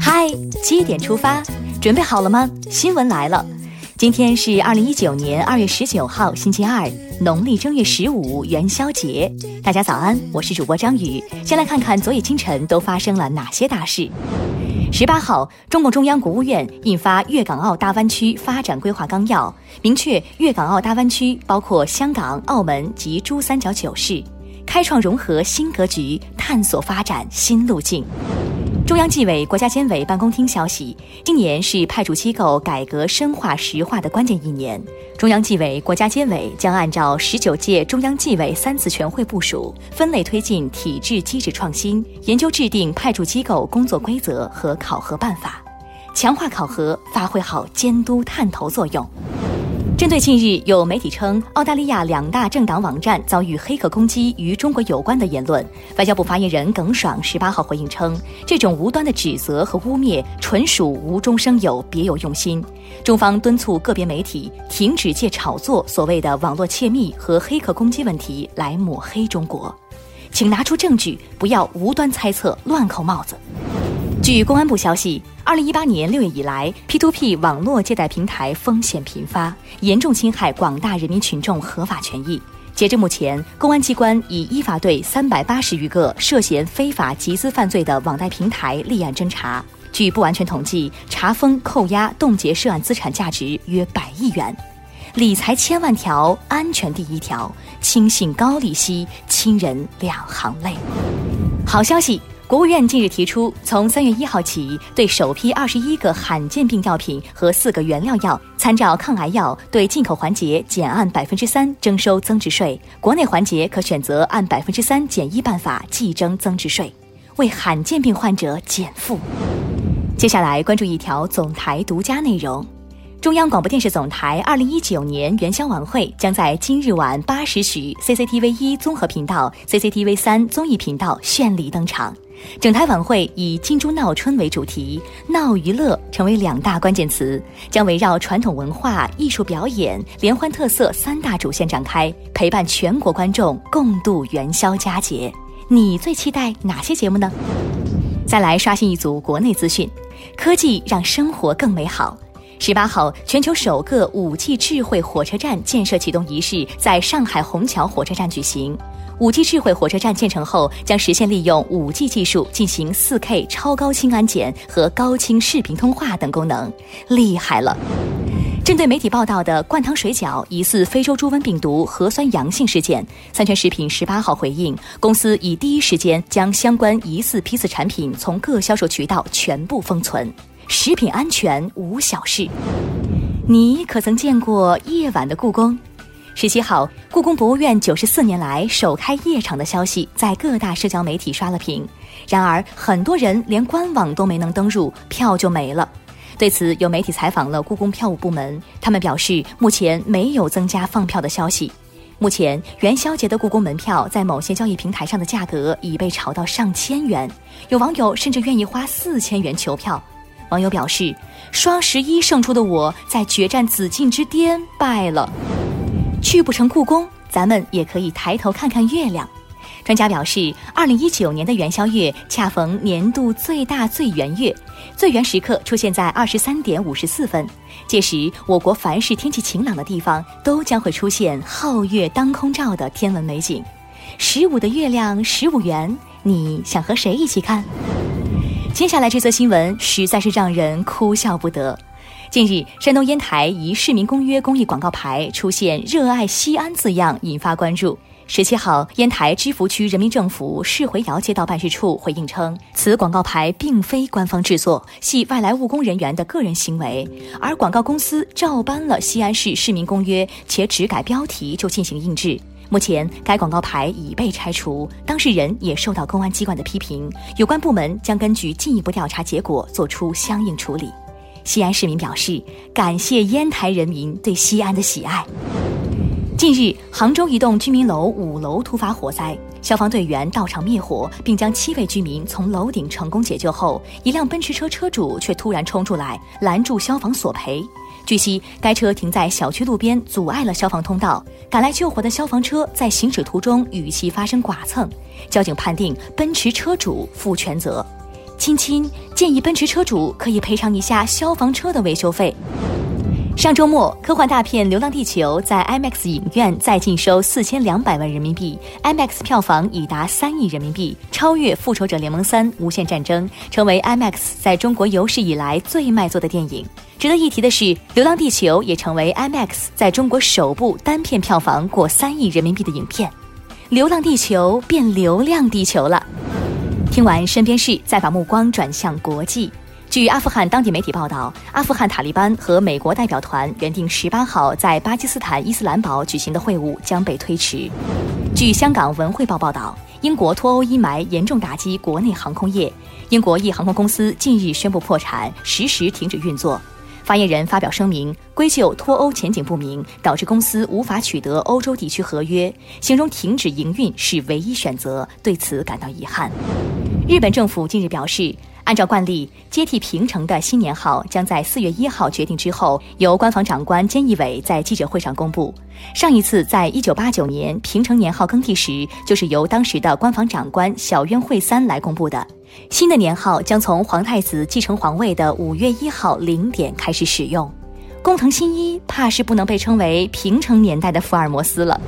嗨，七点出发，准备好了吗？新闻来了，今天是二零一九年二月十九号，星期二，农历正月十五，元宵节。大家早安，我是主播张宇。先来看看昨夜清晨都发生了哪些大事。十八号，中共中央、国务院印发《粤港澳大湾区发展规划纲要》，明确粤港澳大湾区包括香港、澳门及珠三角九市，开创融合新格局，探索发展新路径。中央纪委国家监委办公厅消息，今年是派驻机构改革深化实化的关键一年。中央纪委国家监委将按照十九届中央纪委三次全会部署，分类推进体制机制创新，研究制定派驻机构工作规则和考核办法，强化考核，发挥好监督探头作用。针对近日有媒体称澳大利亚两大政党网站遭遇黑客攻击与中国有关的言论，外交部发言人耿爽十八号回应称，这种无端的指责和污蔑纯属无中生有、别有用心。中方敦促个别媒体停止借炒作所谓的网络窃密和黑客攻击问题来抹黑中国，请拿出证据，不要无端猜测、乱扣帽子。据公安部消息，二零一八年六月以来，P2P 网络借贷平台风险频发，严重侵害广大人民群众合法权益。截至目前，公安机关已依法对三百八十余个涉嫌非法集资犯罪的网贷平台立案侦查。据不完全统计，查封、扣押、冻结涉案资产价值约百亿元。理财千万条，安全第一条。轻信高利息，亲人两行泪。好消息。国务院近日提出，从三月一号起，对首批二十一个罕见病药品和四个原料药参照抗癌药，对进口环节减按百分之三征收增值税；国内环节可选择按百分之三减一办法计征增值税，为罕见病患者减负。接下来关注一条总台独家内容：中央广播电视总台二零一九年元宵晚会将在今日晚八时许 CCTV 一综合频道、CCTV 三综艺频道绚丽登场。整台晚会以“金猪闹春”为主题，闹娱乐成为两大关键词，将围绕传统文化、艺术表演、联欢特色三大主线展开，陪伴全国观众共度元宵佳节。你最期待哪些节目呢？再来刷新一组国内资讯：科技让生活更美好。十八号，全球首个五 G 智慧火车站建设启动仪式在上海虹桥火车站举行。五 G 智慧火车站建成后，将实现利用五 G 技术进行四 K 超高清安检和高清视频通话等功能，厉害了！针对媒体报道的灌汤水饺疑似非洲猪瘟病毒核酸阳性事件，三全食品十八号回应，公司已第一时间将相关疑似批次产品从各销售渠道全部封存。食品安全无小事，你可曾见过夜晚的故宫？十七号，故宫博物院九十四年来首开夜场的消息在各大社交媒体刷了屏。然而，很多人连官网都没能登入，票就没了。对此，有媒体采访了故宫票务部门，他们表示目前没有增加放票的消息。目前元宵节的故宫门票在某些交易平台上的价格已被炒到上千元，有网友甚至愿意花四千元求票。网友表示：“双十一胜出的我在决战紫禁之巅败了。”去不成故宫，咱们也可以抬头看看月亮。专家表示，二零一九年的元宵月恰逢年度最大最圆月，最圆时刻出现在二十三点五十四分。届时，我国凡是天气晴朗的地方，都将会出现皓月当空照的天文美景。十五的月亮十五圆，你想和谁一起看？接下来这则新闻实在是让人哭笑不得。近日，山东烟台一市民公约公益广告牌出现“热爱西安”字样，引发关注。十七号，烟台芝罘区人民政府市回窑街道办事处回应称，此广告牌并非官方制作，系外来务工人员的个人行为，而广告公司照搬了西安市市民公约，且只改标题就进行印制。目前，该广告牌已被拆除，当事人也受到公安机关的批评，有关部门将根据进一步调查结果作出相应处理。西安市民表示感谢烟台人民对西安的喜爱。近日，杭州一栋居民楼五楼突发火灾，消防队员到场灭火，并将七位居民从楼顶成功解救后，一辆奔驰车车主却突然冲出来拦住消防索赔。据悉，该车停在小区路边，阻碍了消防通道。赶来救火的消防车在行驶途中与其发生剐蹭，交警判定奔驰车主负全责。亲亲，建议奔驰车主可以赔偿一下消防车的维修费。上周末，科幻大片《流浪地球》在 IMAX 影院再净收四千两百万人民币，IMAX 票房已达三亿人民币，超越《复仇者联盟三：无限战争》，成为 IMAX 在中国有史以来最卖座的电影。值得一提的是，《流浪地球》也成为 IMAX 在中国首部单片票房过三亿人民币的影片，《流浪地球》变流量地球了。听完身边事，再把目光转向国际。据阿富汗当地媒体报道，阿富汗塔利班和美国代表团原定十八号在巴基斯坦伊斯兰堡举行的会晤将被推迟。据香港文汇报报道，英国脱欧阴霾严重打击国内航空业，英国一航空公司近日宣布破产，实时停止运作。发言人发表声明，归咎脱欧前景不明，导致公司无法取得欧洲地区合约，形容停止营运是唯一选择，对此感到遗憾。日本政府近日表示。按照惯例，接替平成的新年号将在四月一号决定之后，由官房长官菅义伟在记者会上公布。上一次在一九八九年平成年号更替时，就是由当时的官房长官小渊惠三来公布的。新的年号将从皇太子继承皇位的五月一号零点开始使用。工藤新一怕是不能被称为平成年代的福尔摩斯了。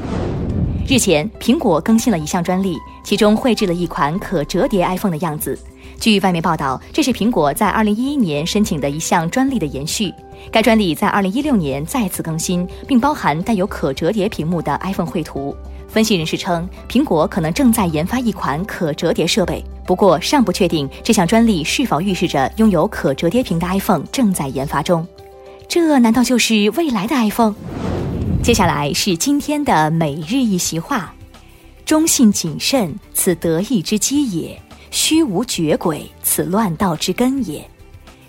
日前，苹果更新了一项专利，其中绘制了一款可折叠 iPhone 的样子。据外媒报道，这是苹果在2011年申请的一项专利的延续。该专利在2016年再次更新，并包含带有可折叠屏幕的 iPhone 绘图。分析人士称，苹果可能正在研发一款可折叠设备，不过尚不确定这项专利是否预示着拥有可折叠屏的 iPhone 正在研发中。这难道就是未来的 iPhone？接下来是今天的每日一席话：忠信谨慎，此得意之基也。虚无绝轨，此乱道之根也。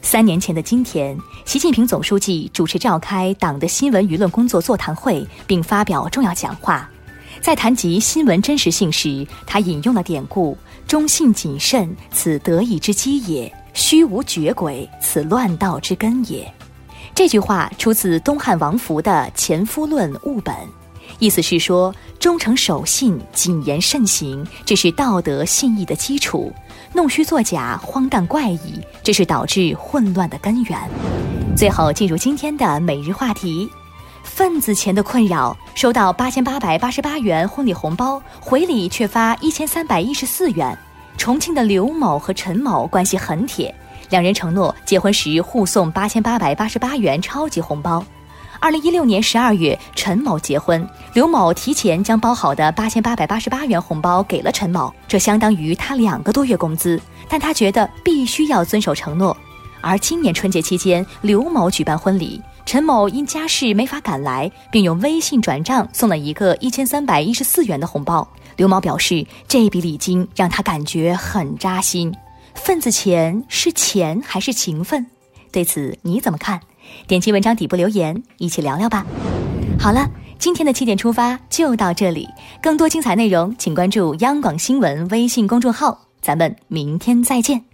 三年前的今天，习近平总书记主持召开党的新闻舆论工作座谈会，并发表重要讲话。在谈及新闻真实性时，他引用了典故：“忠信谨慎，此得意之基也；虚无绝轨，此乱道之根也。”这句话出自东汉王弗的《前夫论务本》。意思是说，忠诚守信、谨言慎行，这是道德信义的基础；弄虚作假、荒诞怪异，这是导致混乱的根源。最后进入今天的每日话题：份子钱的困扰。收到八千八百八十八元婚礼红包，回礼却发一千三百一十四元。重庆的刘某和陈某关系很铁，两人承诺结婚时互送八千八百八十八元超级红包。二零一六年十二月，陈某结婚，刘某提前将包好的八千八百八十八元红包给了陈某，这相当于他两个多月工资。但他觉得必须要遵守承诺。而今年春节期间，刘某举办婚礼，陈某因家事没法赶来，并用微信转账送了一个一千三百一十四元的红包。刘某表示，这笔礼金让他感觉很扎心。份子钱是钱还是情分？对此你怎么看？点击文章底部留言，一起聊聊吧。好了，今天的七点出发就到这里，更多精彩内容请关注央广新闻微信公众号，咱们明天再见。